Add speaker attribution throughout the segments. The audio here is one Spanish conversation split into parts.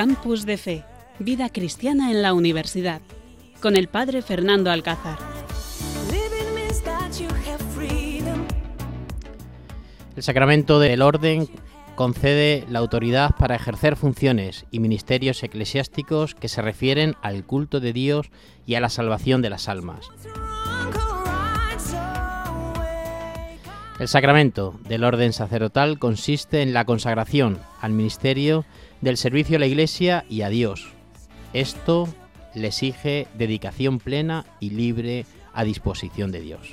Speaker 1: Campus de Fe, Vida Cristiana en la Universidad, con el Padre Fernando Alcázar.
Speaker 2: El sacramento del orden concede la autoridad para ejercer funciones y ministerios eclesiásticos que se refieren al culto de Dios y a la salvación de las almas. El sacramento del orden sacerdotal consiste en la consagración al ministerio del servicio a la Iglesia y a Dios. Esto le exige dedicación plena y libre a disposición de Dios.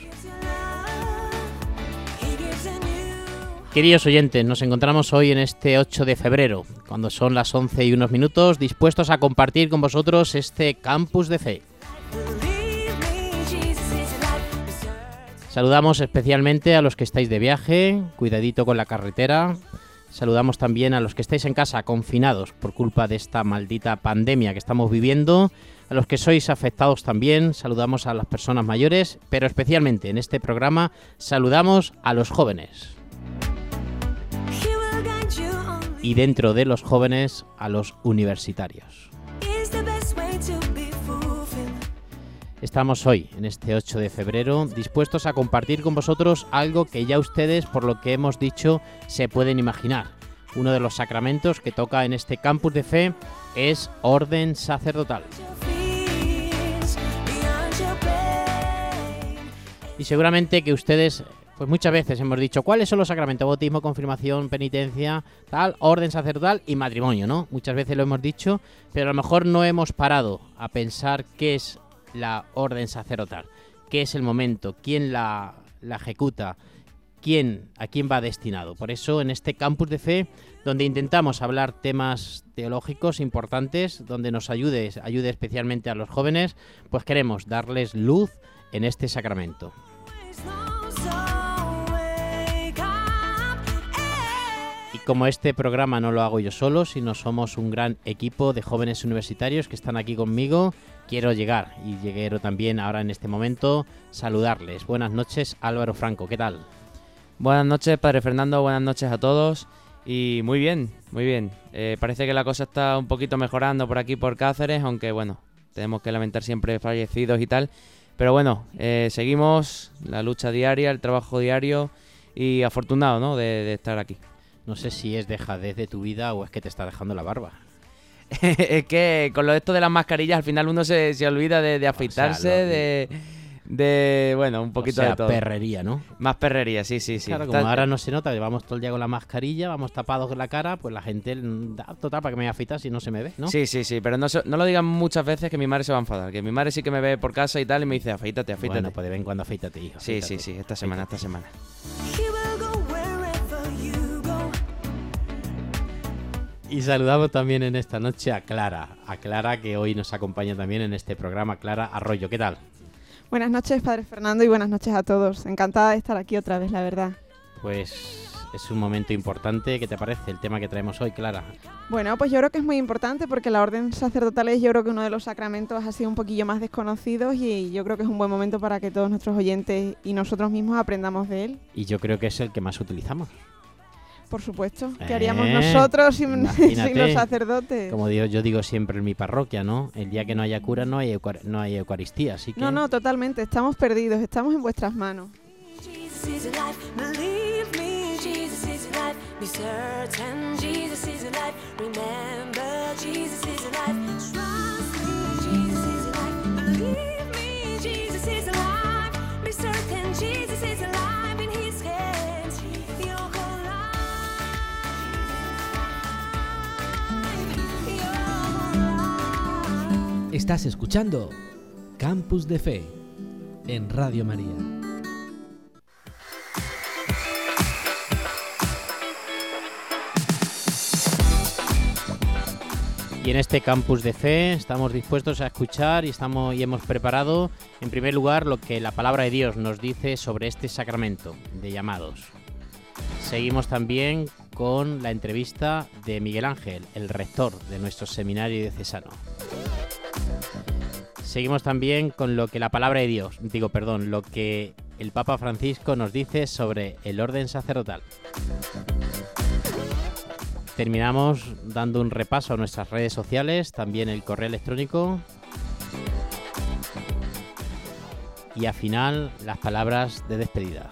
Speaker 2: Queridos oyentes, nos encontramos hoy en este 8 de febrero, cuando son las 11 y unos minutos, dispuestos a compartir con vosotros este campus de fe. Saludamos especialmente a los que estáis de viaje, cuidadito con la carretera. Saludamos también a los que estáis en casa confinados por culpa de esta maldita pandemia que estamos viviendo. A los que sois afectados también, saludamos a las personas mayores, pero especialmente en este programa saludamos a los jóvenes. Y dentro de los jóvenes a los universitarios. Estamos hoy, en este 8 de febrero, dispuestos a compartir con vosotros algo que ya ustedes, por lo que hemos dicho, se pueden imaginar. Uno de los sacramentos que toca en este campus de fe es orden sacerdotal. Y seguramente que ustedes, pues muchas veces hemos dicho, ¿cuáles son los sacramentos? Bautismo, confirmación, penitencia, tal, orden sacerdotal y matrimonio, ¿no? Muchas veces lo hemos dicho, pero a lo mejor no hemos parado a pensar qué es la orden sacerdotal, qué es el momento, quién la, ejecuta, quién, a quién va destinado. Por eso en este campus de fe, donde intentamos hablar temas teológicos importantes, donde nos ayude, ayude especialmente a los jóvenes, pues queremos darles luz en este sacramento. Como este programa no lo hago yo solo, sino somos un gran equipo de jóvenes universitarios que están aquí conmigo quiero llegar y lleguero también ahora en este momento saludarles. Buenas noches Álvaro Franco, ¿qué tal?
Speaker 3: Buenas noches Padre Fernando, buenas noches a todos y muy bien, muy bien. Eh, parece que la cosa está un poquito mejorando por aquí por Cáceres, aunque bueno, tenemos que lamentar siempre fallecidos y tal. Pero bueno, eh, seguimos la lucha diaria, el trabajo diario y afortunado ¿no? de, de estar aquí.
Speaker 2: No sé si es dejadez de tu vida o es que te está dejando la barba.
Speaker 3: es que con lo de esto de las mascarillas al final uno se, olvida de, afeitarse, de, de, bueno, un poquito de todo.
Speaker 2: perrería, ¿no?
Speaker 3: Más perrería, sí, sí, sí.
Speaker 2: Claro, como ahora no se nota, llevamos todo el día con la mascarilla, vamos tapados con la cara, pues la gente da total para que me afeitas si no se me ve, ¿no?
Speaker 3: Sí, sí, sí, pero no, no lo digan muchas veces que mi madre se va a enfadar, que mi madre sí que me ve por casa y tal y me dice, afeítate, afeítate.
Speaker 2: Bueno, pues de vez en cuando afeítate, hijo.
Speaker 3: Sí, sí, sí, esta semana, esta semana.
Speaker 2: Y saludamos también en esta noche a Clara, a Clara que hoy nos acompaña también en este programa. Clara Arroyo, ¿qué tal?
Speaker 4: Buenas noches, Padre Fernando, y buenas noches a todos. Encantada de estar aquí otra vez, la verdad.
Speaker 2: Pues es un momento importante. ¿Qué te parece el tema que traemos hoy, Clara?
Speaker 4: Bueno, pues yo creo que es muy importante porque la orden sacerdotal es yo creo que uno de los sacramentos ha sido un poquillo más desconocidos y yo creo que es un buen momento para que todos nuestros oyentes y nosotros mismos aprendamos de él.
Speaker 2: Y yo creo que es el que más utilizamos.
Speaker 4: Por supuesto. ¿Qué haríamos eh, nosotros sin, los sacerdotes?
Speaker 2: Como digo, yo digo siempre en mi parroquia, ¿no? El día que no haya cura no hay, no hay Eucaristía, así que...
Speaker 4: No, no, totalmente. Estamos perdidos. Estamos en vuestras manos.
Speaker 5: Estás escuchando Campus de Fe en Radio María.
Speaker 2: Y en este campus de fe estamos dispuestos a escuchar y estamos y hemos preparado en primer lugar lo que la palabra de Dios nos dice sobre este sacramento de llamados. Seguimos también con la entrevista de Miguel Ángel, el rector de nuestro seminario diocesano. Seguimos también con lo que la palabra de Dios, digo, perdón, lo que el Papa Francisco nos dice sobre el orden sacerdotal. terminamos dando un repaso a nuestras redes sociales, también el correo electrónico. Y al final las palabras de despedida.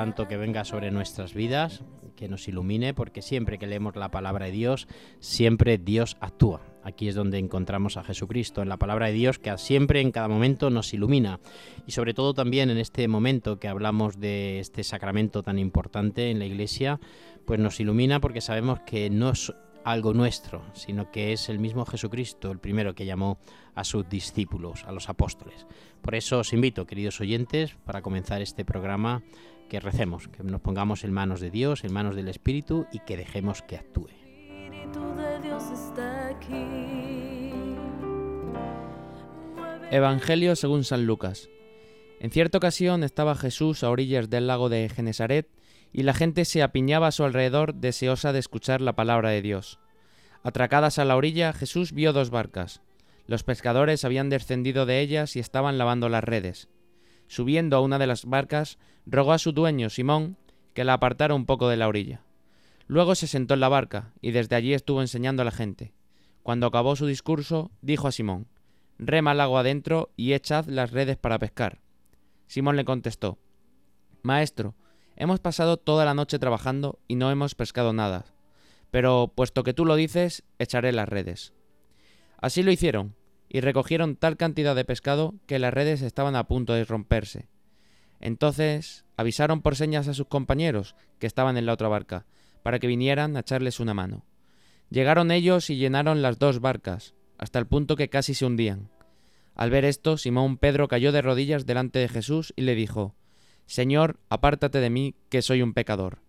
Speaker 2: Santo que venga sobre nuestras vidas, que nos ilumine, porque siempre que leemos la palabra de Dios, siempre Dios actúa. Aquí es donde encontramos a Jesucristo, en la palabra de Dios, que siempre, en cada momento, nos ilumina. Y sobre todo también en este momento que hablamos de este sacramento tan importante en la Iglesia, pues nos ilumina porque sabemos que no es algo nuestro, sino que es el mismo Jesucristo el primero que llamó a sus discípulos, a los apóstoles. Por eso os invito, queridos oyentes, para comenzar este programa, que recemos, que nos pongamos en manos de Dios, en manos del Espíritu y que dejemos que actúe.
Speaker 3: Evangelio según San Lucas. En cierta ocasión estaba Jesús a orillas del lago de Genesaret y la gente se apiñaba a su alrededor deseosa de escuchar la palabra de Dios. Atracadas a la orilla, Jesús vio dos barcas. Los pescadores habían descendido de ellas y estaban lavando las redes. Subiendo a una de las barcas, rogó a su dueño, Simón, que la apartara un poco de la orilla. Luego se sentó en la barca y desde allí estuvo enseñando a la gente. Cuando acabó su discurso, dijo a Simón, Rema al agua adentro y echad las redes para pescar. Simón le contestó, Maestro, hemos pasado toda la noche trabajando y no hemos pescado nada, pero puesto que tú lo dices, echaré las redes. Así lo hicieron, y recogieron tal cantidad de pescado que las redes estaban a punto de romperse. Entonces avisaron por señas a sus compañeros, que estaban en la otra barca, para que vinieran a echarles una mano. Llegaron ellos y llenaron las dos barcas, hasta el punto que casi se hundían. Al ver esto, Simón Pedro cayó de rodillas delante de Jesús y le dijo, Señor, apártate de mí, que soy un pecador.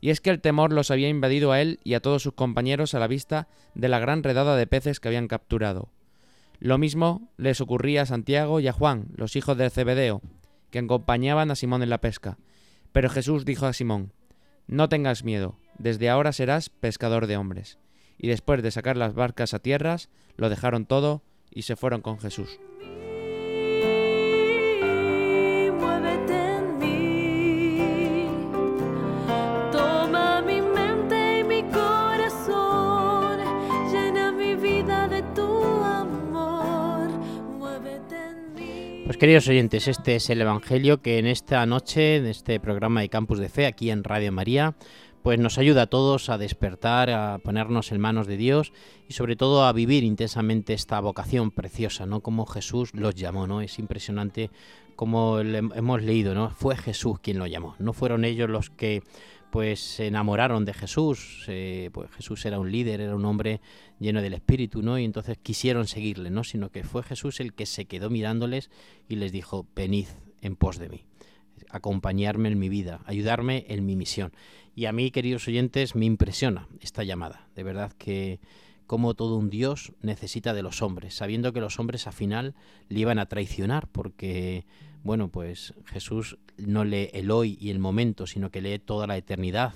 Speaker 3: Y es que el temor los había invadido a él y a todos sus compañeros a la vista de la gran redada de peces que habían capturado. Lo mismo les ocurría a Santiago y a Juan, los hijos de Zebedeo, que acompañaban a Simón en la pesca. Pero Jesús dijo a Simón, No tengas miedo, desde ahora serás pescador de hombres. Y después de sacar las barcas a tierras, lo dejaron todo y se fueron con Jesús.
Speaker 2: Pues queridos oyentes, este es el Evangelio que en esta noche, en este programa de Campus de Fe, aquí en Radio María, pues nos ayuda a todos a despertar, a ponernos en manos de Dios y sobre todo a vivir intensamente esta vocación preciosa, ¿no? Como Jesús los llamó, ¿no? Es impresionante como hemos leído, ¿no? Fue Jesús quien lo llamó, no fueron ellos los que pues se enamoraron de Jesús, pues Jesús era un líder, era un hombre lleno del Espíritu, ¿no? Y entonces quisieron seguirle, ¿no? Sino que fue Jesús el que se quedó mirándoles y les dijo, venid en pos de mí, acompañarme en mi vida, ayudarme en mi misión. Y a mí, queridos oyentes, me impresiona esta llamada. De verdad que como todo un Dios necesita de los hombres, sabiendo que los hombres al final le iban a traicionar, porque, bueno, pues Jesús no lee el hoy y el momento, sino que lee toda la eternidad.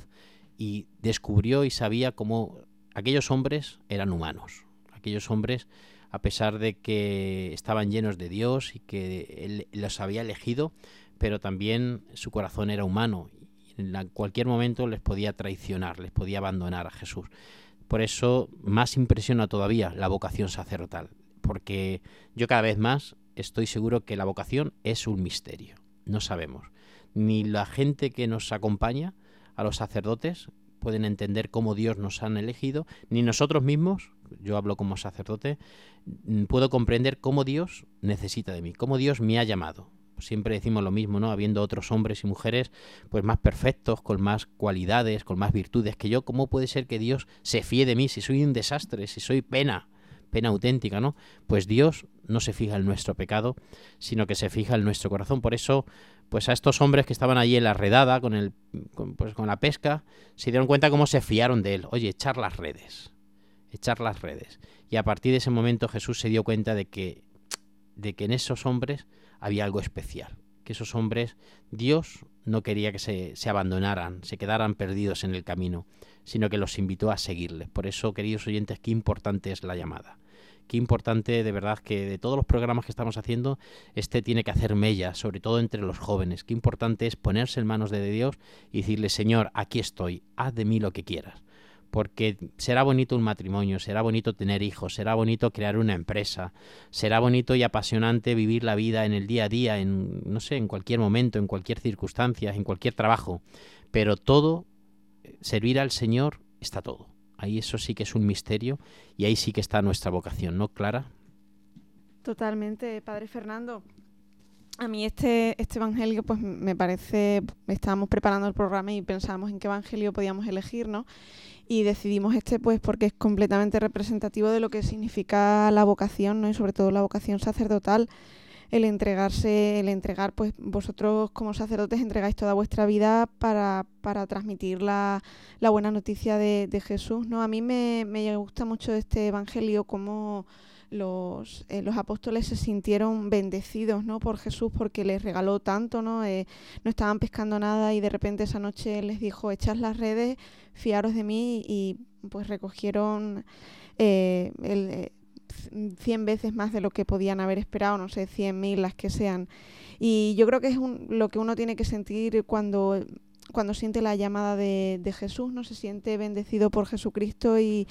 Speaker 2: Y descubrió y sabía cómo aquellos hombres eran humanos. Aquellos hombres, a pesar de que estaban llenos de Dios y que Él los había elegido, pero también su corazón era humano y en cualquier momento les podía traicionar, les podía abandonar a Jesús. Por eso más impresiona todavía la vocación sacerdotal, porque yo cada vez más estoy seguro que la vocación es un misterio. No sabemos. Ni la gente que nos acompaña, a los sacerdotes, pueden entender cómo Dios nos han elegido, ni nosotros mismos, yo hablo como sacerdote, mm, puedo comprender cómo Dios necesita de mí, cómo Dios me ha llamado. siempre decimos lo mismo, ¿no? Habiendo otros hombres y mujeres pues más perfectos, con más cualidades, con más virtudes que yo, ¿cómo puede ser que Dios se fíe de mí si soy un desastre, si soy pena? Pena auténtica, ¿no? Pues Dios no se fija en nuestro pecado, sino que se fija en nuestro corazón. Por eso, pues a estos hombres que estaban allí en la redada con el con, pues con la pesca, se dieron cuenta cómo se fiaron de él. Oye, echar las redes. Echar las redes. Y a partir de ese momento Jesús se dio cuenta de que de que en esos hombres había algo especial. Que esos hombres, Dios no quería que se, se abandonaran, se quedaran perdidos en el camino, sino que los invitó a seguirle. Por eso, queridos oyentes, qué importante es la llamada. Qué importante de verdad que de todos los programas que estamos haciendo, este tiene que hacer mella, sobre todo entre los jóvenes. Qué importante es ponerse en manos de Dios y decirle, Señor, aquí estoy, haz de mí lo que quieras. Porque será bonito un matrimonio, será bonito tener hijos, será bonito crear una empresa, será bonito y apasionante vivir la vida en el día a día, en no sé, en cualquier momento, en cualquier circunstancia, en cualquier trabajo. Pero todo, servir al Señor, está todo. Ahí eso sí que es un misterio y ahí sí que está nuestra vocación, ¿no, Clara?
Speaker 4: Totalmente, Padre Fernando. A mí este, este evangelio, pues me parece, estábamos preparando el programa y pensamos en qué evangelio podíamos elegir, ¿no? Y decidimos este, pues, porque es completamente representativo de lo que significa la vocación, ¿no? Y sobre todo la vocación sacerdotal, el entregarse, el entregar, pues, vosotros como sacerdotes entregáis toda vuestra vida para, para transmitir la, la buena noticia de, de Jesús, ¿no? A mí me, me gusta mucho este evangelio como los, eh, los apóstoles se sintieron bendecidos ¿no? por Jesús porque les regaló tanto, ¿no? Eh, no estaban pescando nada y de repente esa noche les dijo, echad las redes, fiaros de mí y pues recogieron eh, el, eh, 100 veces más de lo que podían haber esperado, no sé, 100.000 las que sean. Y yo creo que es un, lo que uno tiene que sentir cuando cuando siente la llamada de, Jesús, ¿no? Se siente bendecido por Jesucristo y,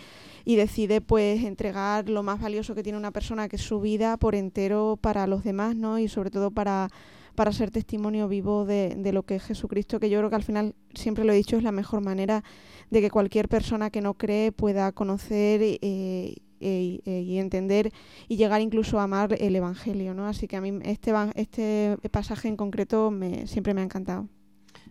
Speaker 4: y, decide pues entregar lo más valioso que tiene una persona, que es su vida, por entero para los demás, ¿no? Y sobre todo para, para ser testimonio vivo de, de, lo que es Jesucristo, que yo creo que al final, siempre lo he dicho, es la mejor manera de que cualquier persona que no cree pueda conocer eh, eh, y entender y llegar incluso a amar el Evangelio, ¿no? Así que a mí este, este pasaje en concreto me, siempre me ha encantado.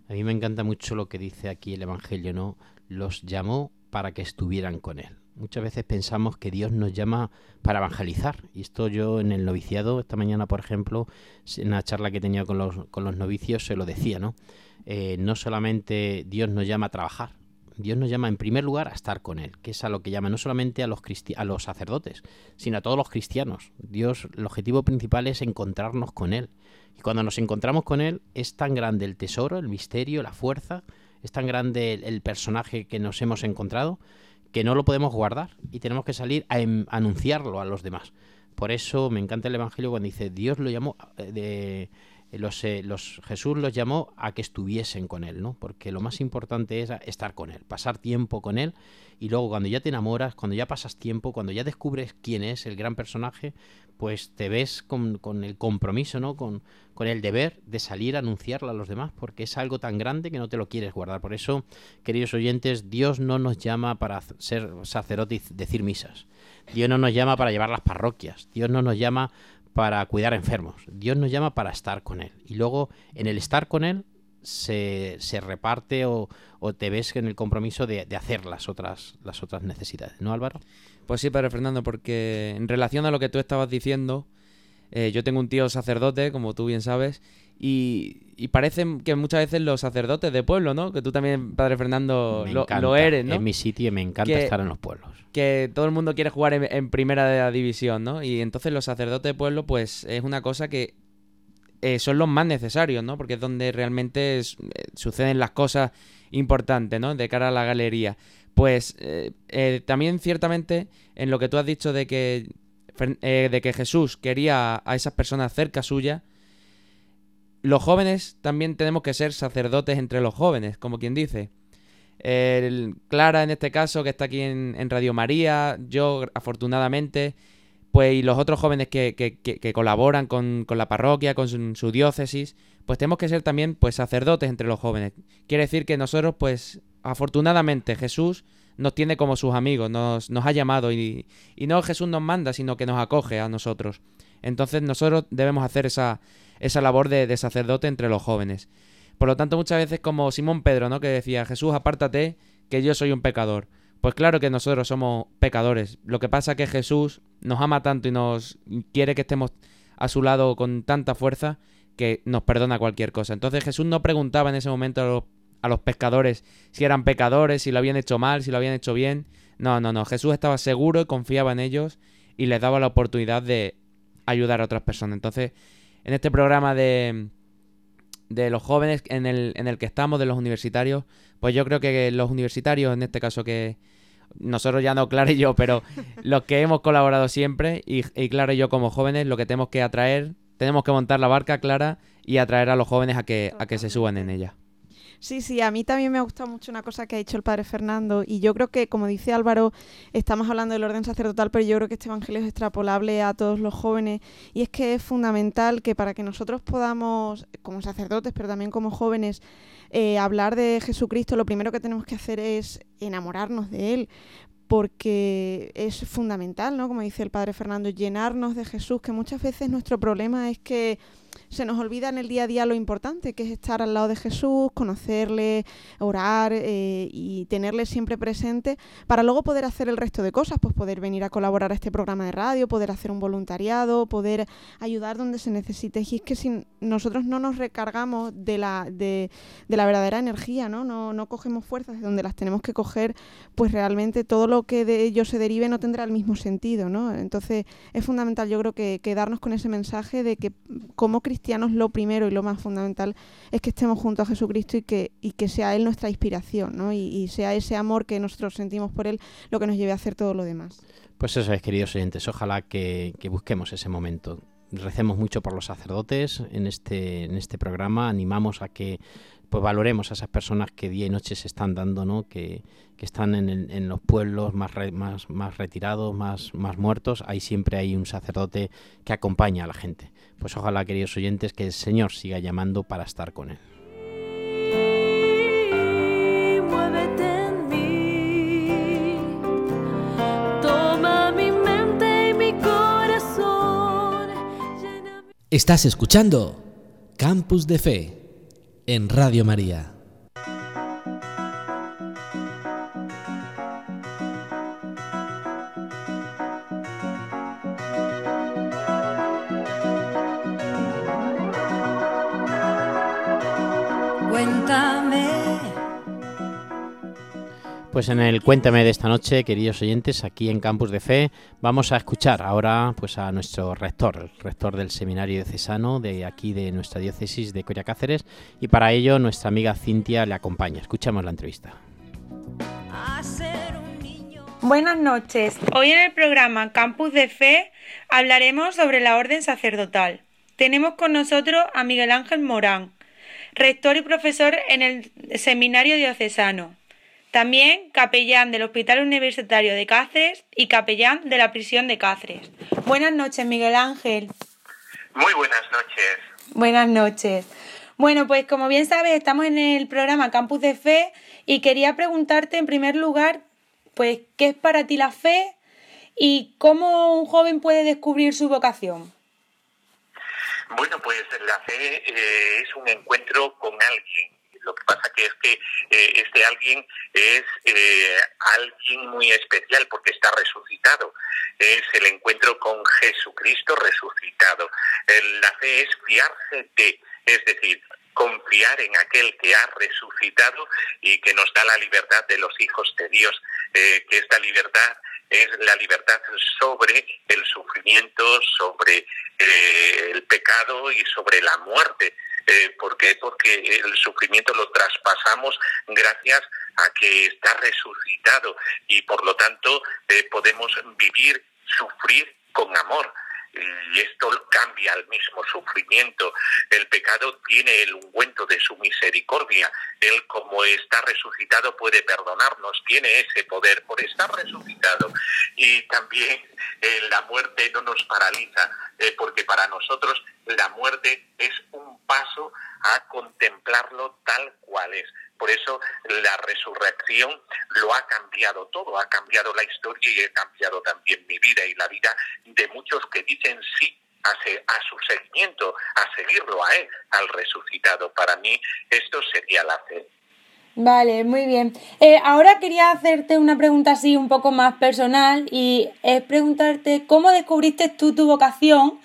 Speaker 2: A mí me encanta mucho lo que dice aquí el Evangelio, ¿no? Los llamó para que estuvieran con Él. Muchas veces pensamos que Dios nos llama para evangelizar. Y esto yo en el noviciado, esta mañana, por ejemplo, en una charla que tenía con los, con los novicios, se lo decía, ¿no? Eh, no solamente Dios nos llama a trabajar, Dios nos llama en primer lugar a estar con Él, que es a lo que llama no solamente a los, a los sacerdotes, sino a todos los cristianos. Dios, el objetivo principal es encontrarnos con Él. Y cuando nos encontramos con Él, es tan grande el tesoro, el misterio, la fuerza, es tan grande el, el personaje que nos hemos encontrado, que no lo podemos guardar y tenemos que salir a, em, anunciarlo a los demás. Por eso me encanta el Evangelio cuando dice Dios lo llamó de los, eh, los, Jesús los llamó a que estuviesen con Él, ¿no? Porque lo más importante es estar con Él, pasar tiempo con Él y luego cuando ya te enamoras, cuando ya pasas tiempo, cuando ya descubres quién es el gran personaje, pues te ves con, con el compromiso, ¿no? Con, con, el deber de salir a anunciarlo a los demás, porque es algo tan grande que no te lo quieres guardar. Por eso, queridos oyentes, Dios no nos llama para ser sacerdote y decir misas. Dios no nos llama para llevar las parroquias. Dios no nos llama para cuidar enfermos. Dios nos llama para estar con Él. Y luego, en el estar con Él, se, se reparte o, o, te ves en el compromiso de, de, hacer las otras, las otras necesidades. ¿No, Álvaro?
Speaker 3: Pues sí, Padre Fernando, porque en relación a lo que tú estabas diciendo, eh, yo tengo un tío sacerdote, como tú bien sabes, y, y, parece que muchas veces los sacerdotes de pueblo, ¿no? Que tú también, Padre Fernando, lo, lo, eres, ¿no?
Speaker 2: En mi sitio me encanta
Speaker 3: que,
Speaker 2: estar en los pueblos.
Speaker 3: Que todo el mundo quiere jugar en, en, primera de la división, ¿no? Y entonces los sacerdotes de pueblo, pues es una cosa que eh, son los más necesarios, ¿no? Porque es donde realmente es, eh, suceden las cosas importantes, ¿no? De cara a la galería. Pues eh, también ciertamente en lo que tú has dicho de que, de que Jesús quería a esas personas cerca suya, los jóvenes también tenemos que ser sacerdotes entre los jóvenes, como quien dice. El Clara, en este caso, que está aquí en, Radio María, yo, afortunadamente, pues y los otros jóvenes que, que, que, que colaboran con, con, la parroquia, con su, su, diócesis, pues tenemos que ser también pues sacerdotes entre los jóvenes. Quiere decir que nosotros, pues, afortunadamente, Jesús nos tiene como sus amigos, nos, nos ha llamado y, y no Jesús nos manda, sino que nos acoge a nosotros. Entonces nosotros debemos hacer esa, esa labor de, sacerdote entre los jóvenes. Por lo tanto, muchas veces como Simón Pedro, ¿no? Que decía, Jesús, apártate, que yo soy un pecador. Pues claro que nosotros somos pecadores. Lo que pasa es que Jesús nos ama tanto y nos quiere que estemos a su lado con tanta fuerza que nos perdona cualquier cosa. Entonces Jesús no preguntaba en ese momento a los, a los pescadores si eran pecadores, si lo habían hecho mal, si lo habían hecho bien. No, no, no. Jesús estaba seguro y confiaba en ellos y les daba la oportunidad de ayudar a otras personas. Entonces, en este programa de, de los jóvenes en el, en el que estamos, de los universitarios, pues yo creo que los universitarios, en este caso que nosotros ya no, Clara y yo, pero los que hemos colaborado siempre, y, y Clara y yo como jóvenes, lo que tenemos que atraer, tenemos que montar la barca, Clara, y atraer a los jóvenes a que, a que se suban en ella.
Speaker 4: Sí, sí, a mí también me ha gustado mucho una cosa que ha dicho el padre Fernando y yo creo que, como dice Álvaro, estamos hablando del orden sacerdotal, pero yo creo que este evangelio es extrapolable a todos los jóvenes y es que es fundamental que para que nosotros podamos, como sacerdotes, pero también como jóvenes, eh, hablar de Jesucristo, lo primero que tenemos que hacer es enamorarnos de Él, porque es fundamental, ¿no? Como dice el padre Fernando, llenarnos de Jesús, que muchas veces nuestro problema es que se nos olvida en el día a día lo importante que es estar al lado de Jesús, conocerle, orar eh, y tenerle siempre presente para luego poder hacer el resto de cosas, pues poder venir a colaborar a este programa de radio, poder hacer un voluntariado, poder ayudar donde se necesite. Y es que si nosotros no nos recargamos de la, de, la verdadera energía, ¿no? ¿no? No cogemos fuerzas de donde las tenemos que coger, pues realmente todo lo que de ello se derive no tendrá el mismo sentido, ¿no? Entonces es fundamental yo creo que quedarnos con ese mensaje de que como cristianos lo primero y lo más fundamental es que estemos junto a Jesucristo y que, y que sea Él nuestra inspiración, ¿no? Y, sea ese amor que nosotros sentimos por Él lo que nos lleve a hacer todo lo demás.
Speaker 2: Pues eso es, queridos oyentes. Ojalá que, que busquemos ese momento. Recemos mucho por los sacerdotes en este, en este programa. Animamos a que pues valoremos a esas personas que día y noche se están dando, ¿no? que, que están en, el- en los pueblos más, re- más, más retirados, más, más muertos. Ahí siempre hay un sacerdote que acompaña a la gente. Pues ojalá, queridos oyentes, que el Señor siga llamando para estar con Él.
Speaker 6: Muévete en mí, toma mi mente y mi corazón, llena mi
Speaker 5: Estás escuchando Campus de Fe en Radio María.
Speaker 2: Pues en el Cuéntame de esta noche, queridos oyentes, aquí en Campus de Fe, vamos a escuchar ahora pues a nuestro rector, el rector del Seminario Diocesano de aquí de nuestra diócesis de Coria Cáceres, y para ello nuestra amiga Cintia le acompaña. Escuchamos la entrevista.
Speaker 7: Buenas noches. Hoy en el programa Campus de Fe hablaremos sobre la orden sacerdotal. Tenemos con nosotros a Miguel Ángel Morán, rector y profesor en el Seminario Diocesano. También capellán del Hospital Universitario de Cáceres y capellán de la prisión de Cáceres. Buenas noches, Miguel Ángel.
Speaker 8: Muy buenas noches.
Speaker 7: Buenas noches. Bueno, pues como bien sabes, estamos en el programa Campus de Fe y quería preguntarte en primer lugar, pues, ¿qué es para ti la fe y cómo un joven puede descubrir su vocación?
Speaker 8: Bueno, pues la fe eh, es un encuentro con alguien. Lo que pasa que es que eh, este alguien es eh, alguien muy especial porque está resucitado. Es el encuentro con Jesucristo resucitado. La fe es fiarse de, es decir, confiar en aquel que ha resucitado y que nos da la libertad de los hijos de Dios, eh, que esta libertad es la libertad sobre el sufrimiento, sobre el pecado y sobre la muerte. Eh, ¿Por qué? Porque el sufrimiento lo traspasamos gracias a que está resucitado y por lo tanto eh, podemos vivir, sufrir con amor. Y esto cambia el mismo sufrimiento. El pecado tiene el ungüento de su misericordia. Él, como está resucitado, puede perdonarnos, tiene ese poder por estar resucitado. Y también eh, la muerte no nos paraliza, eh, porque para nosotros la muerte es un paso a contemplarlo tal cual es. Por eso la resurrección lo ha cambiado todo, ha cambiado la historia y ha cambiado también mi vida y la vida de muchos que dicen sí a, su seguimiento, a seguirlo a él, al resucitado. Para mí esto sería la fe.
Speaker 7: Vale, muy bien. Eh, ahora quería hacerte una pregunta así un poco más personal y es preguntarte cómo descubriste tú tu vocación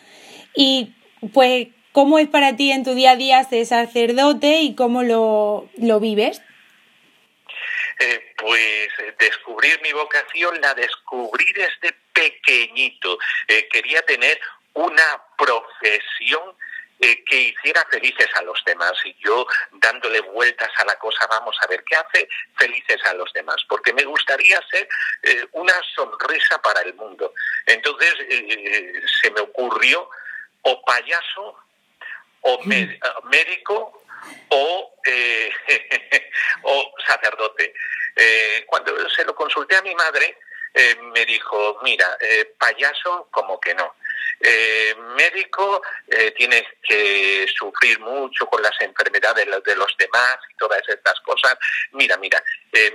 Speaker 7: y pues cómo es para ti en tu día a día ser sacerdote y cómo lo, lo vives.
Speaker 8: Eh, pues eh, descubrir mi vocación la descubrí desde pequeñito. Eh, quería tener una profesión que hiciera felices a los demás y yo dándole vueltas a la cosa, vamos a ver qué hace felices a los demás, porque me gustaría ser una sonrisa para el mundo. Entonces se me ocurrió o payaso o mé- médico o, eh, o sacerdote. Eh, cuando se lo consulté a mi madre, eh, me dijo, mira, eh, payaso como que no. Eh, médico, eh, tienes que sufrir mucho con las enfermedades de los, de los demás y todas estas cosas. Mira, mira,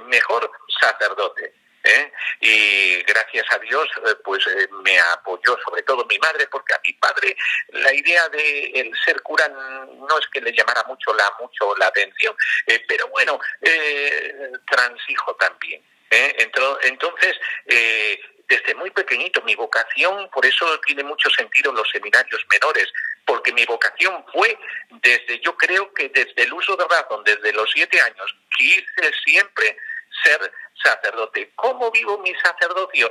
Speaker 8: mejor sacerdote. ¿Eh? Y gracias a Dios, eh, pues eh, me apoyó sobre todo mi madre, porque a mi padre la idea de el ser cura no es que le llamara mucho la mucho la atención, eh, pero bueno, eh, transijo también. Entonces, desde muy pequeñito mi vocación, por eso tiene mucho sentido los seminarios menores, porque mi vocación fue desde, yo creo que desde el uso de razón, desde los siete años, quise siempre ser sacerdote. ¿Cómo vivo mi sacerdocio?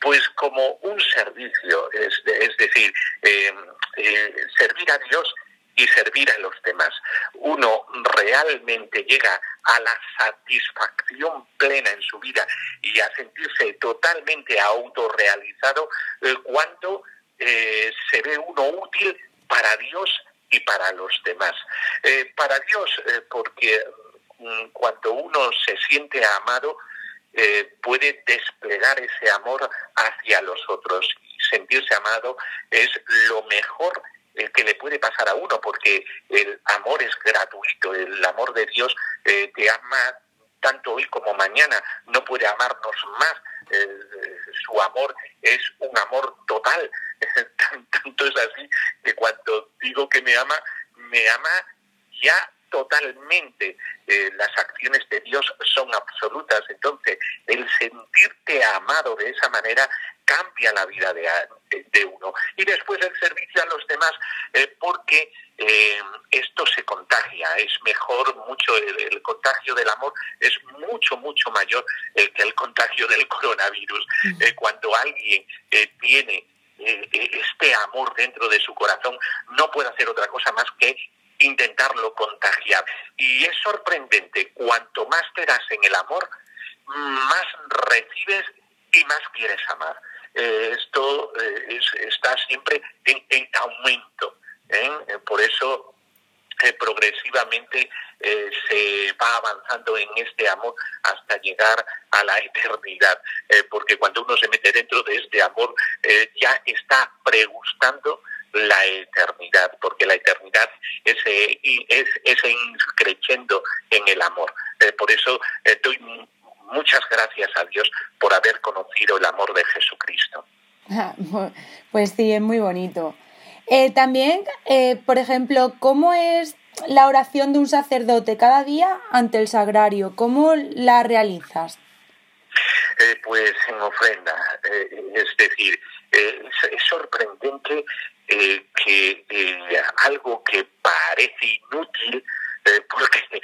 Speaker 8: Pues como un servicio, es, decir, eh, eh, servir a Dios y servir a los demás. Uno realmente llega a la satisfacción plena en su vida y a sentirse totalmente autorrealizado eh, cuando eh, se ve uno útil para Dios y para los demás. Para Dios, porque cuando uno se siente amado, eh, puede desplegar ese amor hacia los otros. Sentirse amado es lo mejor eh, que le puede pasar a uno, porque el amor es gratuito, el amor de Dios eh, te ama tanto hoy como mañana, no puede amarnos más. Eh, su amor es un amor total. Tan- Tanto es así que cuando digo que me ama, me ama ya totalmente. Eh, las acciones de Dios son absolutas. Entonces, el sentirte amado de esa manera cambia la vida de, de- de uno. Y después el servicio a los demás, eh, porque eh, esto se contagia. Es mejor mucho, el, el contagio del amor es mucho, mucho mayor que el contagio del coronavirus. Cuando alguien tiene este amor dentro de su corazón, no puede hacer otra cosa más que intentarlo contagiar. Y es sorprendente, cuanto más te das en el amor, más recibes y más quieres amar. Eh, esto eh, es- está siempre en, en aumento. ¿eh? Por eso progresivamente se va avanzando en este amor hasta llegar a la eternidad, porque cuando uno se mete dentro de este amor ya está pregustando la eternidad, porque la eternidad es, eh, es, es increciendo en el amor. Eh, por eso eh, doy mu- muchas gracias a Dios por haber conocido el amor de Jesucristo.
Speaker 7: Pues sí, es muy bonito. Eh, también, por ejemplo, ¿cómo es la oración de un sacerdote cada día ante el sagrario? ¿Cómo la realizas?
Speaker 8: Pues en ofrenda. Es decir, es sorprendente eh, que eh, algo que parece inútil, eh, porque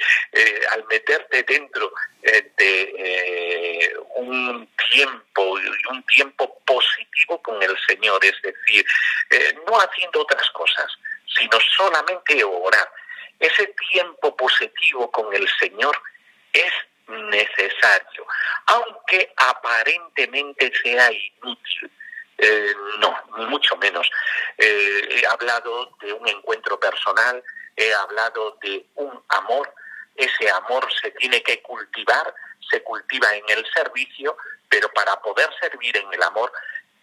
Speaker 8: al meterte dentro de un tiempo un tiempo positivo con el Señor, es decir, no haciendo otras cosas, sino solamente orar. Ese tiempo positivo con el Señor es necesario, aunque aparentemente sea inútil. Eh, no, mucho menos. Eh, he hablado de un encuentro personal, he hablado de un amor. Ese amor se tiene que cultivar, se cultiva en el servicio, pero para poder servir en el amor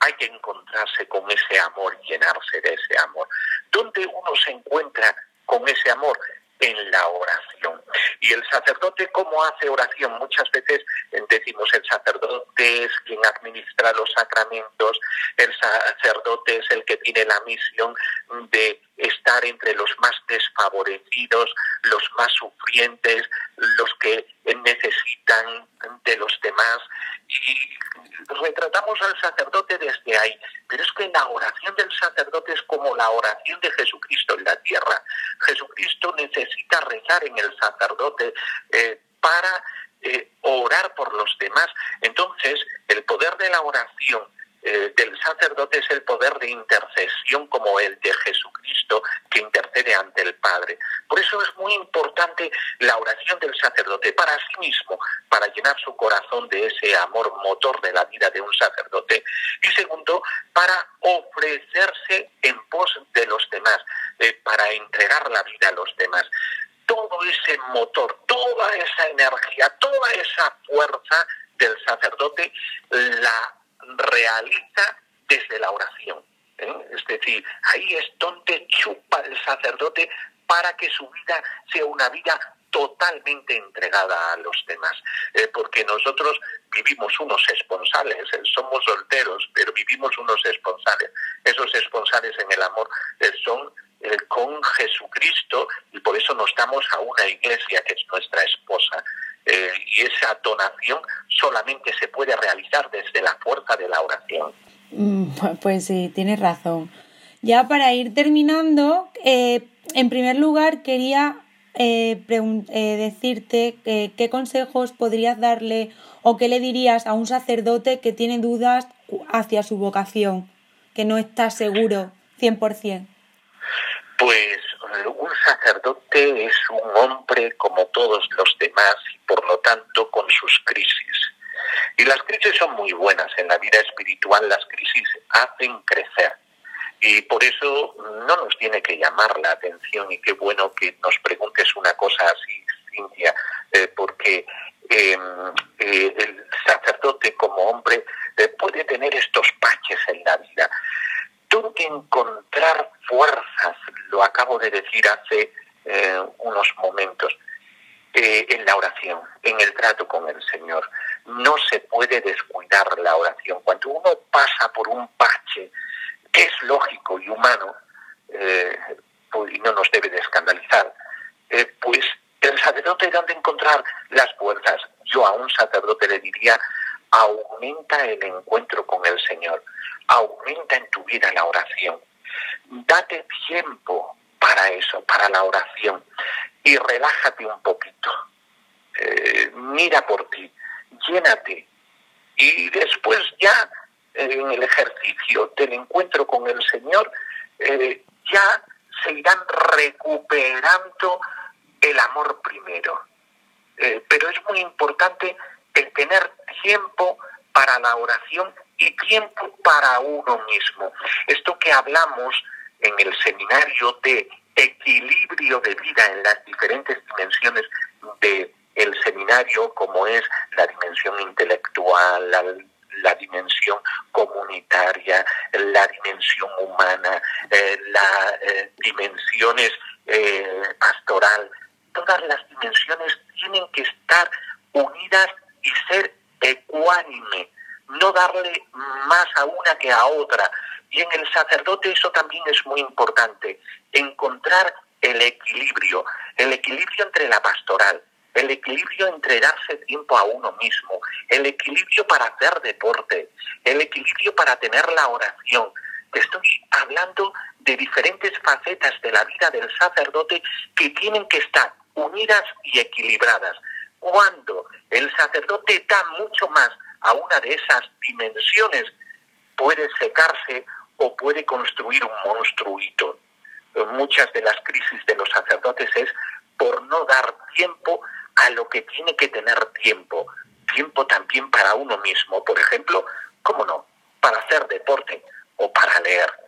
Speaker 8: hay que encontrarse con ese amor, llenarse de ese amor. ¿Dónde uno se encuentra con ese amor? En la oración. Y el sacerdote, ¿cómo hace oración? Muchas veces decimos el sacerdote es quien administra los sacramentos, el sacerdote es el que tiene la misión de estar entre los más desfavorecidos, los más sufrientes, los que necesitan de los demás. Y retratamos al sacerdote desde ahí. Pero es que la oración del sacerdote es como la oración de Jesucristo en la tierra. Jesucristo necesita rezar en el sacerdote eh, para eh, orar por los demás. Entonces, el poder de la oración eh, del sacerdote es el poder de intercesión como el de Jesucristo que intercede ante el Padre. Por eso es muy importante la oración del sacerdote para sí mismo, para llenar su corazón de ese amor motor de la vida de un sacerdote. Y segundo, para ofrecerse en pos de los demás, eh, para entregar la vida a los demás todo ese motor, toda esa energía, toda esa fuerza del sacerdote la realiza desde la oración. ¿eh? Es decir, ahí es donde chupa el sacerdote para que su vida sea una vida totalmente entregada a los demás, eh, porque nosotros vivimos unos esponsales, eh, somos solteros, pero vivimos unos esponsales. Esos esponsales en el amor son con Jesucristo y por eso nos damos a una iglesia que es nuestra esposa. Eh, y esa donación solamente se puede realizar desde la fuerza de la oración.
Speaker 9: Mm, pues sí, tienes razón. Ya para ir terminando, eh, en primer lugar quería eh, decirte qué consejos podrías darle o qué le dirías a un sacerdote que tiene dudas hacia su vocación, que no está seguro 100%.
Speaker 8: Pues sacerdote es un hombre como todos los demás y por lo tanto con sus crisis. Y las crisis son muy buenas en la vida espiritual, las crisis hacen crecer. Y por eso no nos tiene que llamar la atención y qué bueno que nos preguntes una cosa así, Cintia, eh, porque em, eh, el sacerdote como hombre eh, puede tener estos paches en la vida tengo que encontrar fuerzas, lo acabo de decir hace eh, unos momentos, eh, en la oración, en el trato con el Señor. No se puede descuidar la oración. Cuando uno pasa por un pache, que es lógico y humano, pues, y no nos debe de escandalizar, pues el sacerdote debe encontrar las fuerzas. Yo a un sacerdote le diría, aumenta el encuentro con el Señor, aumenta en tu vida la oración. Date tiempo para eso, para la oración, y relájate un poquito. Eh, mira por ti, llénate, y después ya en el ejercicio del encuentro con el Señor, eh, ya se irán recuperando el amor primero. Eh, pero es muy importante el tener tiempo para la oración y tiempo para uno mismo. Esto que hablamos en el seminario de equilibrio de vida en las diferentes dimensiones de el seminario, como es la dimensión intelectual, la, dimensión comunitaria, la dimensión humana, eh, las eh, dimensiones eh, pastoral, todas las dimensiones tienen que estar unidas y ser ecuánime, no darle más a una que a otra. Y en el sacerdote eso también es muy importante, encontrar el equilibrio, el equilibrio entre la pastoral, el equilibrio entre darse tiempo a uno mismo, el equilibrio para hacer deporte, el equilibrio para tener la oración. Estoy hablando de diferentes facetas de la vida del sacerdote que tienen que estar unidas y equilibradas. Cuando el sacerdote da mucho más a una de esas dimensiones, puede secarse o puede construir un monstruito. Muchas de las crisis de los sacerdotes es por no dar tiempo a lo que tiene que tener tiempo. Tiempo también para uno mismo, por ejemplo, ¿cómo no? Para hacer deporte o para leer.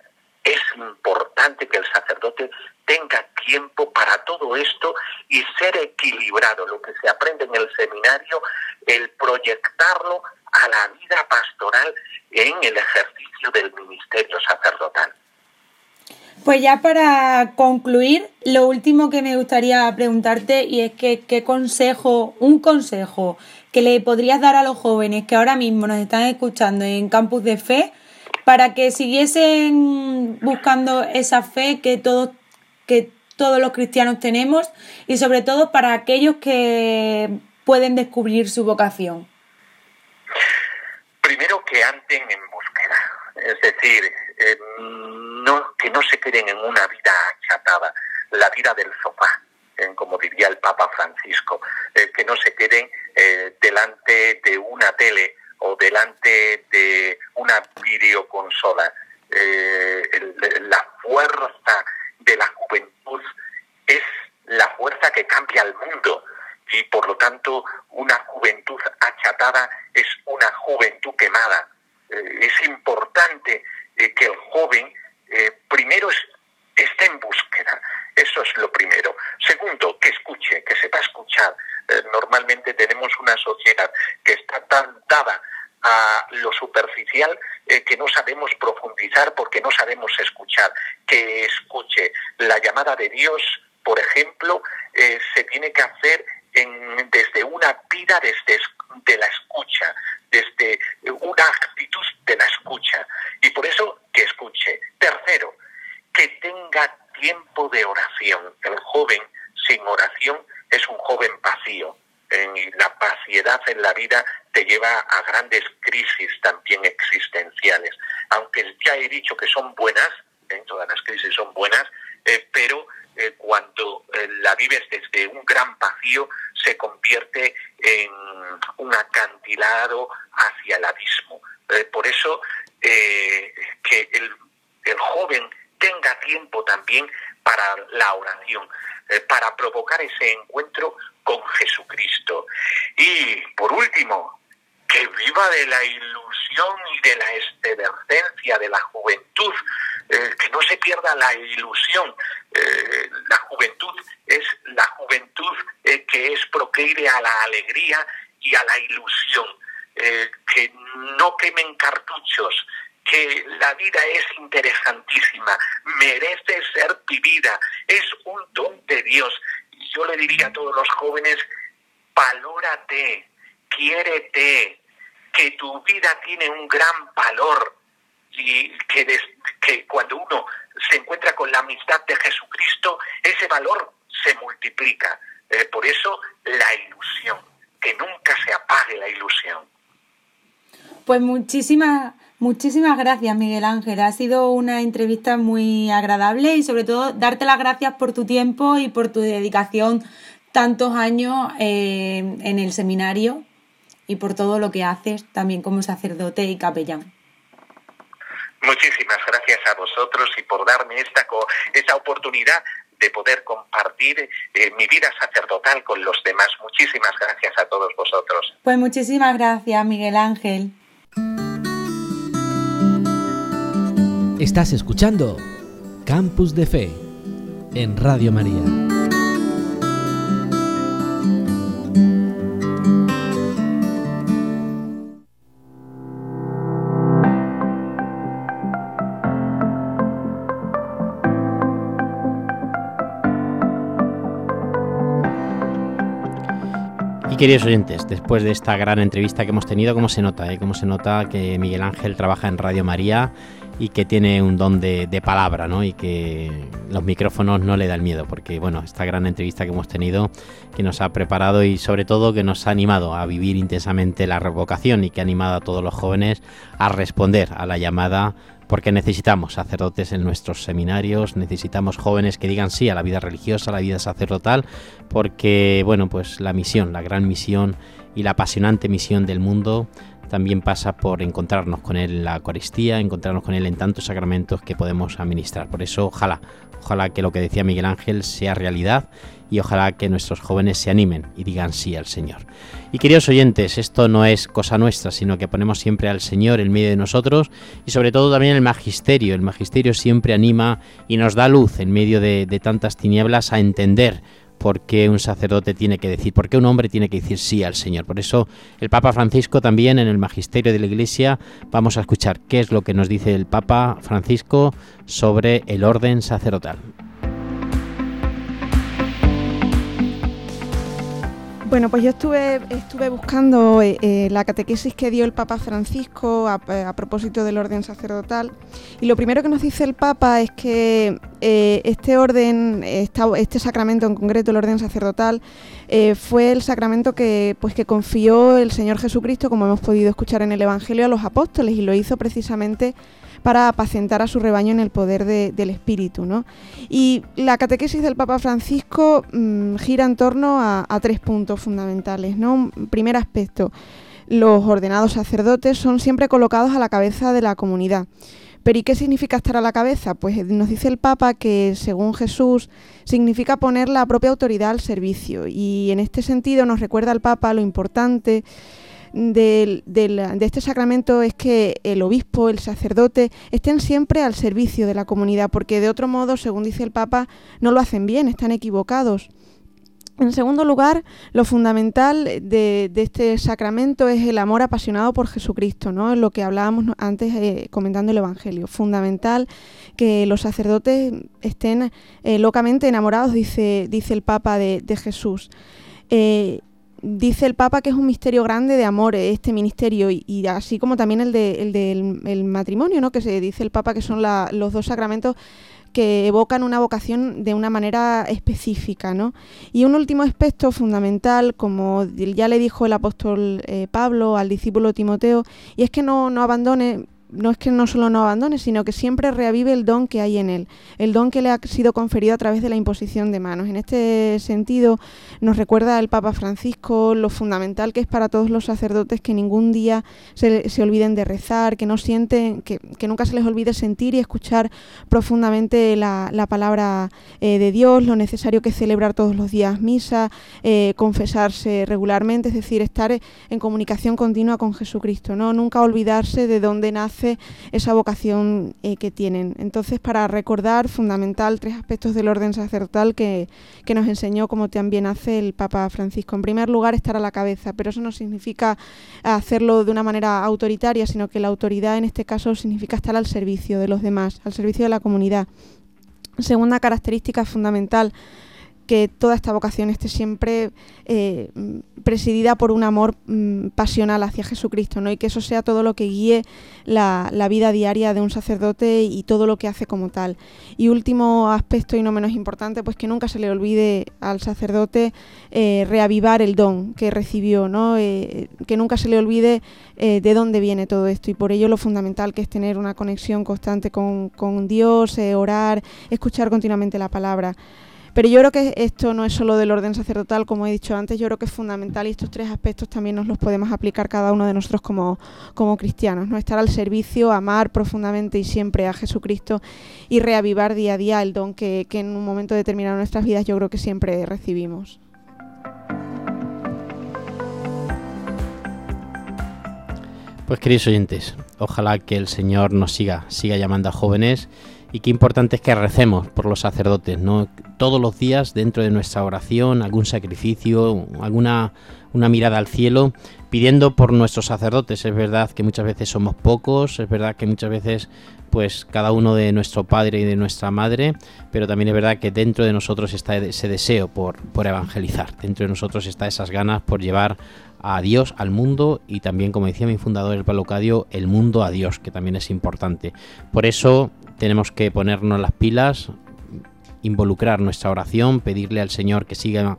Speaker 8: Es importante que el sacerdote tenga tiempo para todo esto y ser equilibrado. Lo que se aprende en el seminario, el proyectarlo a la vida pastoral en el ejercicio del ministerio sacerdotal.
Speaker 9: Pues ya para concluir, lo último que me gustaría preguntarte y es que qué consejo, un consejo que le podrías dar a los jóvenes que ahora mismo nos están escuchando en Campus de Fe para que siguiesen buscando esa fe que todos, que todos los cristianos tenemos y sobre todo para aquellos que pueden descubrir su vocación.
Speaker 8: Primero que anden en búsqueda, es decir, eh, no, que no se queden en una vida achatada, la vida del sofá, como diría el Papa Francisco, eh, que no se queden eh, delante de una tele o delante de una videoconsola. Eh, la fuerza de la juventud es la fuerza que cambia el mundo y por lo tanto una juventud achatada es una juventud quemada. Eh, es importante eh, que el joven primero es- esté en búsqueda, eso es lo primero. Segundo, que escuche, que sepa escuchar. Normalmente tenemos una sociedad que está tan dada a lo superficial eh, que no sabemos profundizar porque no sabemos escuchar. Que escuche la llamada de Dios, por ejemplo, eh, se tiene que hacer desde una vida desde es- de la escucha, desde una actitud de la escucha. Y por eso que escuche. Tercero, que tenga tiempo de oración. El joven sin oración es un joven vacío. En- la vaciedad en la vida te lleva a grandes crisis también existenciales. Aunque ya he dicho que son buenas, ¿eh? todas las crisis son buenas, eh, pero eh, cuando la vives desde un gran vacío se convierte en un acantilado hacia el abismo. Por eso que el joven tenga tiempo también para la oración, eh, para provocar ese encuentro con Jesucristo. Y por último, que viva de la ilusión y de la excedercencia de la juventud, eh, que no se pierda la ilusión. Eh, la juventud es la juventud que es proclive a la alegría y a la ilusión, que no quemen cartuchos, que la vida es interesantísima, merece ser vivida, es un don de Dios. Yo le diría a todos los jóvenes, valórate, quiérete, que tu vida tiene un gran valor y que, des- que cuando uno se encuentra con la amistad de Jesucristo, ese valor se multiplica. Eh, por eso la ilusión, que nunca se apague la ilusión.
Speaker 9: Pues muchísimas, muchísimas gracias, Miguel Ángel. Ha sido una entrevista muy agradable y sobre todo darte las gracias por tu tiempo y por tu dedicación tantos años eh, en el seminario y por todo lo que haces también como sacerdote y capellán.
Speaker 8: Muchísimas gracias a vosotros y por darme esta, esta oportunidad de poder compartir eh, mi vida sacerdotal con los demás. Muchísimas gracias a todos vosotros.
Speaker 9: Pues muchísimas gracias, Miguel Ángel.
Speaker 5: Estás escuchando Campus de Fe en Radio María.
Speaker 2: Y queridos oyentes, después de esta gran entrevista que hemos tenido, ¿cómo se nota? eh? ¿Cómo se nota que Miguel Ángel trabaja en Radio María y que tiene un don de, de palabra, ¿no? Y que los micrófonos no le dan miedo, porque bueno, esta gran entrevista que hemos tenido, que nos ha preparado y sobre todo que nos ha animado a vivir intensamente la revocación y que ha animado a todos los jóvenes a responder a la llamada porque necesitamos sacerdotes en nuestros seminarios, necesitamos jóvenes que digan sí a la vida religiosa, a la vida sacerdotal, porque bueno, pues la misión, la gran misión y la apasionante misión del mundo también pasa por encontrarnos con él en la Eucaristía, encontrarnos con él en tantos sacramentos que podemos administrar. Por eso, ojalá, ojalá que lo que decía Miguel Ángel sea realidad y ojalá que nuestros jóvenes se animen y digan sí al Señor. Y queridos oyentes, esto no es cosa nuestra, sino que ponemos siempre al Señor en medio de nosotros y sobre todo también el magisterio. El magisterio siempre anima y nos da luz en medio de, de tantas tinieblas a entender por qué un sacerdote tiene que decir, por qué un hombre tiene que decir sí al Señor. Por eso el Papa Francisco también en el Magisterio de la Iglesia vamos a escuchar qué es lo que nos dice el Papa Francisco sobre el orden sacerdotal.
Speaker 4: Bueno, pues yo estuve, estuve buscando eh, eh, la catequesis que dio el Papa Francisco a, a, propósito del orden sacerdotal. Y lo primero que nos dice el Papa es que eh, este orden, este sacramento en concreto, el orden sacerdotal, eh, fue el sacramento que, pues, que confió el Señor Jesucristo, como hemos podido escuchar en el Evangelio, a los apóstoles y lo hizo precisamente para apacentar a su rebaño en el poder de, del Espíritu. ¿no? Y la catequesis del Papa Francisco mmm, gira en torno a, tres puntos fundamentales. ¿no? Primer aspecto, los ordenados sacerdotes son siempre colocados a la cabeza de la comunidad. Pero ¿y qué significa estar a la cabeza? Pues nos dice el Papa que, según Jesús, significa poner la propia autoridad al servicio. Y en este sentido nos recuerda el Papa lo importante de, este sacramento es que el obispo, el sacerdote, estén siempre al servicio de la comunidad, porque de otro modo, según dice el Papa, no lo hacen bien, están equivocados. En segundo lugar, lo fundamental de, este sacramento es el amor apasionado por Jesucristo, ¿no? Lo que hablábamos antes eh, comentando el Evangelio. Fundamental que los sacerdotes estén eh, locamente enamorados, dice, dice el Papa, de, Jesús. Eh, dice el Papa que es un misterio grande de amor este ministerio y, así como también el, de, el del el matrimonio, ¿no? Que se dice el Papa que son los dos sacramentos que evocan una vocación de una manera específica. ¿no? Y un último aspecto fundamental, como ya le dijo el apóstol eh, Pablo al discípulo Timoteo, y es que no, no abandone no es que no solo no abandone, sino que siempre reavive el don que hay en él, el don que le ha sido conferido a través de la imposición de manos. En este sentido, nos recuerda el Papa Francisco lo fundamental que es para todos los sacerdotes que ningún día se, se olviden de rezar, que no sienten, que, que, nunca se les olvide sentir y escuchar profundamente la, la palabra eh, de Dios, lo necesario que es celebrar todos los días misa, eh, confesarse regularmente, es decir, estar en comunicación continua con Jesucristo, ¿no? Nunca olvidarse de dónde nace esa vocación eh, que tienen. Entonces, para recordar, fundamental, tres aspectos del orden sacerdotal que, que, nos enseñó, como también hace el Papa Francisco. En primer lugar, estar a la cabeza, pero eso no significa hacerlo de una manera autoritaria, sino que la autoridad en este caso significa estar al servicio de los demás, al servicio de la comunidad. Segunda característica fundamental, que toda esta vocación esté siempre eh, presidida por un amor mm, pasional hacia Jesucristo, ¿no? Y que eso sea todo lo que guíe la, vida diaria de un sacerdote y todo lo que hace como tal. Y último aspecto y no menos importante, pues que nunca se le olvide al sacerdote eh, reavivar el don que recibió, ¿no? Eh, que nunca se le olvide de dónde viene todo esto. Y por ello lo fundamental que es tener una conexión constante con, con Dios, orar, escuchar continuamente la palabra. Pero yo creo que esto no es solo del orden sacerdotal, como he dicho antes, yo creo que es fundamental y estos tres aspectos también nos los podemos aplicar cada uno de nosotros como, cristianos, ¿no? Estar al servicio, amar profundamente y siempre a Jesucristo y reavivar día a día el don que, que en un momento determinado de nuestras vidas yo creo que siempre recibimos.
Speaker 2: Pues queridos oyentes, ojalá que el Señor nos siga, siga llamando a jóvenes y qué importante es que recemos por los sacerdotes, ¿no? Todos los días dentro de nuestra oración, algún sacrificio, alguna una mirada al cielo, pidiendo por nuestros sacerdotes. Es verdad que muchas veces somos pocos, es verdad que muchas veces pues cada uno de nuestro padre y de nuestra madre, pero también es verdad que dentro de nosotros está ese deseo por, por evangelizar, dentro de nosotros está esas ganas por llevar a Dios al mundo y también, como decía mi fundador el Palocadio, el mundo a Dios, que también es importante. Por eso tenemos que ponernos las pilas, involucrar nuestra oración, pedirle al Señor que siga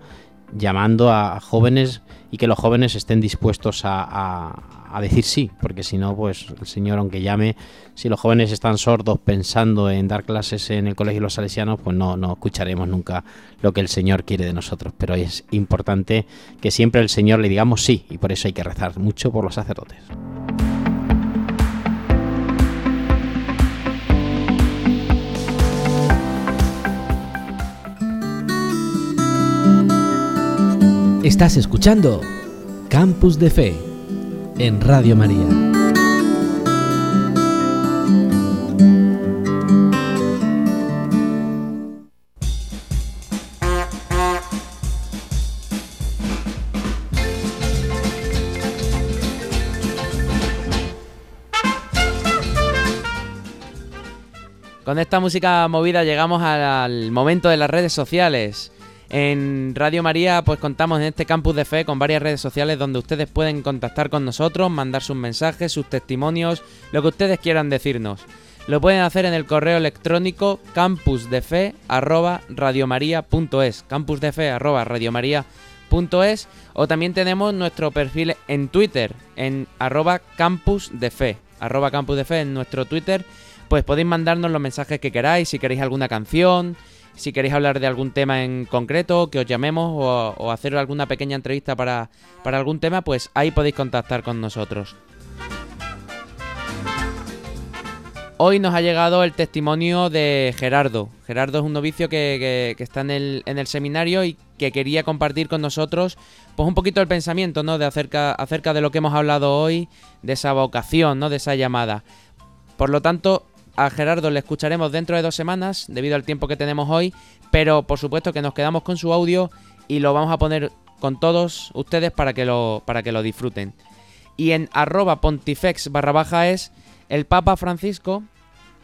Speaker 2: llamando a jóvenes y que los jóvenes estén dispuestos a, a, a decir sí, porque si no, pues el Señor, aunque llame, si los jóvenes están sordos pensando en dar clases en el colegio de los salesianos, pues no, no escucharemos nunca lo que el Señor quiere de nosotros. Pero es importante que siempre el Señor le digamos sí, y por eso hay que rezar mucho por los sacerdotes.
Speaker 5: Estás escuchando Campus de Fe en Radio María.
Speaker 3: Con esta música movida llegamos al momento de las redes sociales. En Radio María pues contamos en este campus de fe con varias redes sociales donde ustedes pueden contactar con nosotros, mandar sus mensajes, sus testimonios, lo que ustedes quieran decirnos. Lo pueden hacer en el correo electrónico campusdefe@radiomaria.es, campusdefe@radiomaria.es o también tenemos nuestro perfil en Twitter en arroba campusdefe, arroba campusdefe en nuestro Twitter, pues podéis mandarnos los mensajes que queráis, si queréis alguna canción, si queréis hablar de algún tema en concreto, que os llamemos o, o hacer alguna pequeña entrevista para, para algún tema, pues ahí podéis contactar con nosotros. Hoy nos ha llegado el testimonio de Gerardo. Gerardo es un novicio que, que- está en el, en el seminario y que quería compartir con nosotros pues un poquito el pensamiento, ¿no? De acerca, acerca de lo que hemos hablado hoy, de esa vocación, ¿no? De esa llamada. Por lo tanto, a Gerardo le escucharemos dentro de dos semanas, debido al tiempo que tenemos hoy, pero por supuesto que nos quedamos con su audio y lo vamos a poner con todos ustedes para que lo, para que lo disfruten. Y en arroba pontifex barra baja es el Papa Francisco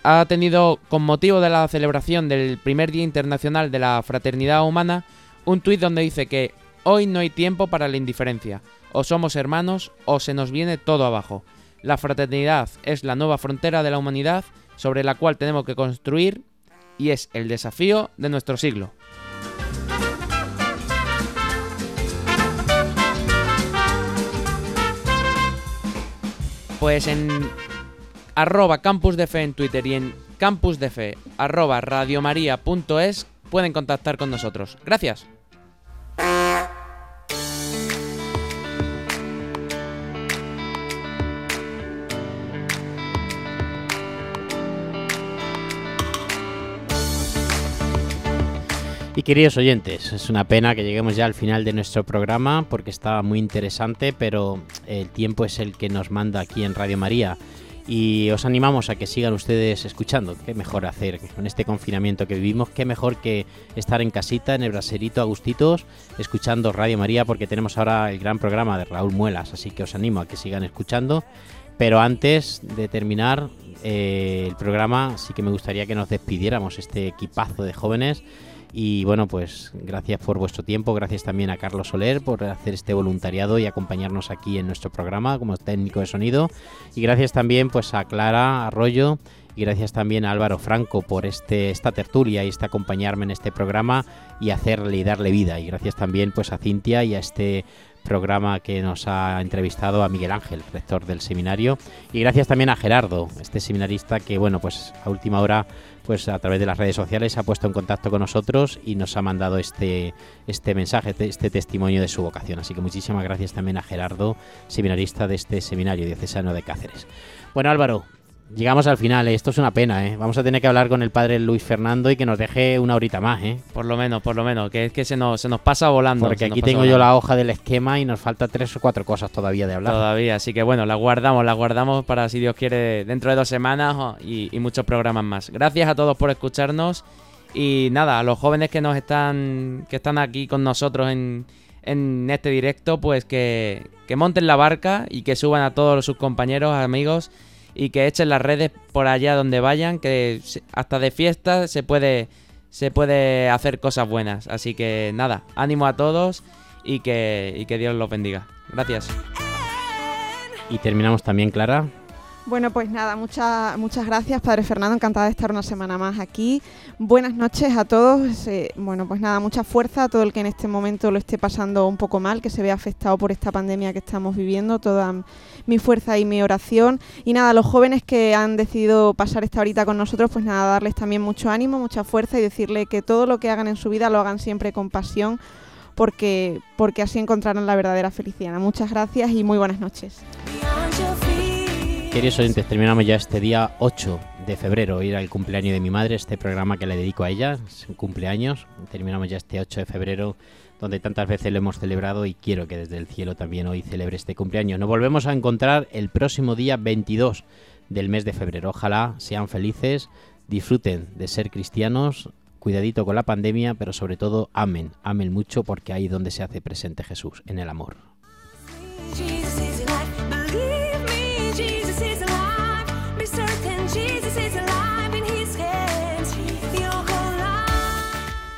Speaker 3: ha tenido, con motivo de la celebración del primer Día Internacional de la Fraternidad Humana, un tuit donde dice que hoy no hay tiempo para la indiferencia, o somos hermanos o se nos viene todo abajo. La fraternidad es la nueva frontera de la humanidad sobre la cual tenemos que construir y es el desafío de nuestro siglo. Pues en arroba en Twitter y en campus de fe arroba pueden contactar con nosotros. Gracias.
Speaker 2: Y queridos oyentes, es una pena que lleguemos ya al final de nuestro programa porque estaba muy interesante, pero el tiempo es el que nos manda aquí en Radio María. Y os animamos a que sigan ustedes escuchando. Qué mejor hacer con este confinamiento que vivimos, qué mejor que estar en casita, en el braserito, a gustitos, escuchando Radio María, porque tenemos ahora el gran programa de Raúl Muelas. Así que os animo a que sigan escuchando. Pero antes de terminar eh, el programa, sí que me gustaría que nos despidiéramos, este equipazo de jóvenes. Y bueno, pues gracias por vuestro tiempo, gracias también a Carlos Soler por hacer este voluntariado y acompañarnos aquí en nuestro programa como técnico de sonido. Y gracias también pues a Clara Arroyo y gracias también a Álvaro Franco por este, esta tertulia y este acompañarme en este programa y hacerle y darle vida. Y gracias también pues a Cintia y a este programa que nos ha entrevistado a Miguel Ángel, rector del seminario. Y gracias también a Gerardo, este seminarista que, bueno, pues a última hora, pues a través de las redes sociales se ha puesto en contacto con nosotros y nos ha mandado este, este mensaje, este, este testimonio de su vocación. Así que muchísimas gracias también a Gerardo, seminarista de este seminario diocesano de Cáceres. Bueno, Álvaro, Llegamos al final, ¿eh? esto es una pena, ¿eh? Vamos a tener que hablar con el padre Luis Fernando y que nos deje una horita más, ¿eh?
Speaker 3: Por lo menos, por lo menos, que es que se nos, se nos pasa volando.
Speaker 2: Porque aquí tengo yo la hoja del esquema y nos falta tres o cuatro cosas todavía de hablar.
Speaker 3: Todavía, así que bueno, la guardamos, la guardamos para si Dios quiere dentro de dos semanas o- y, y muchos programas más. Gracias a todos por escucharnos y nada, a los jóvenes que nos están, que están aquí con nosotros en, en este directo, pues que, que monten la barca y que suban a todos sus compañeros, amigos y que echen las redes por allá donde vayan, que hasta de fiesta se puede, se puede hacer cosas buenas. Así que nada, ánimo a todos y que, y que Dios los bendiga. Gracias.
Speaker 2: Y terminamos también, Clara.
Speaker 4: Bueno, pues nada, muchas muchas gracias, Padre Fernando. Encantada de estar una semana más aquí. Buenas noches a todos. Eh, bueno, pues nada, mucha fuerza a todo el que en este momento lo esté pasando un poco mal, que se vea afectado por esta pandemia que estamos viviendo. Toda mi fuerza y mi oración. Y nada, a los jóvenes que han decidido pasar esta horita con nosotros, pues nada, darles también mucho ánimo, mucha fuerza y decirle que todo lo que hagan en su vida lo hagan siempre con pasión. Porque, porque así encontrarán la verdadera felicidad. Muchas gracias y muy buenas noches.
Speaker 2: Queridos oyentes, terminamos ya este día 8 de febrero. Era el cumpleaños de mi madre, este programa que le dedico a ella, es cumpleaños. Terminamos ya este 8 de febrero, donde tantas veces lo hemos celebrado y quiero que desde el cielo también hoy celebre este cumpleaños. Nos volvemos a encontrar el próximo día 22 del mes de febrero. Ojalá sean felices, disfruten de ser cristianos, cuidadito con la pandemia, pero sobre todo amen, amen mucho porque ahí es donde se hace presente Jesús, en el amor.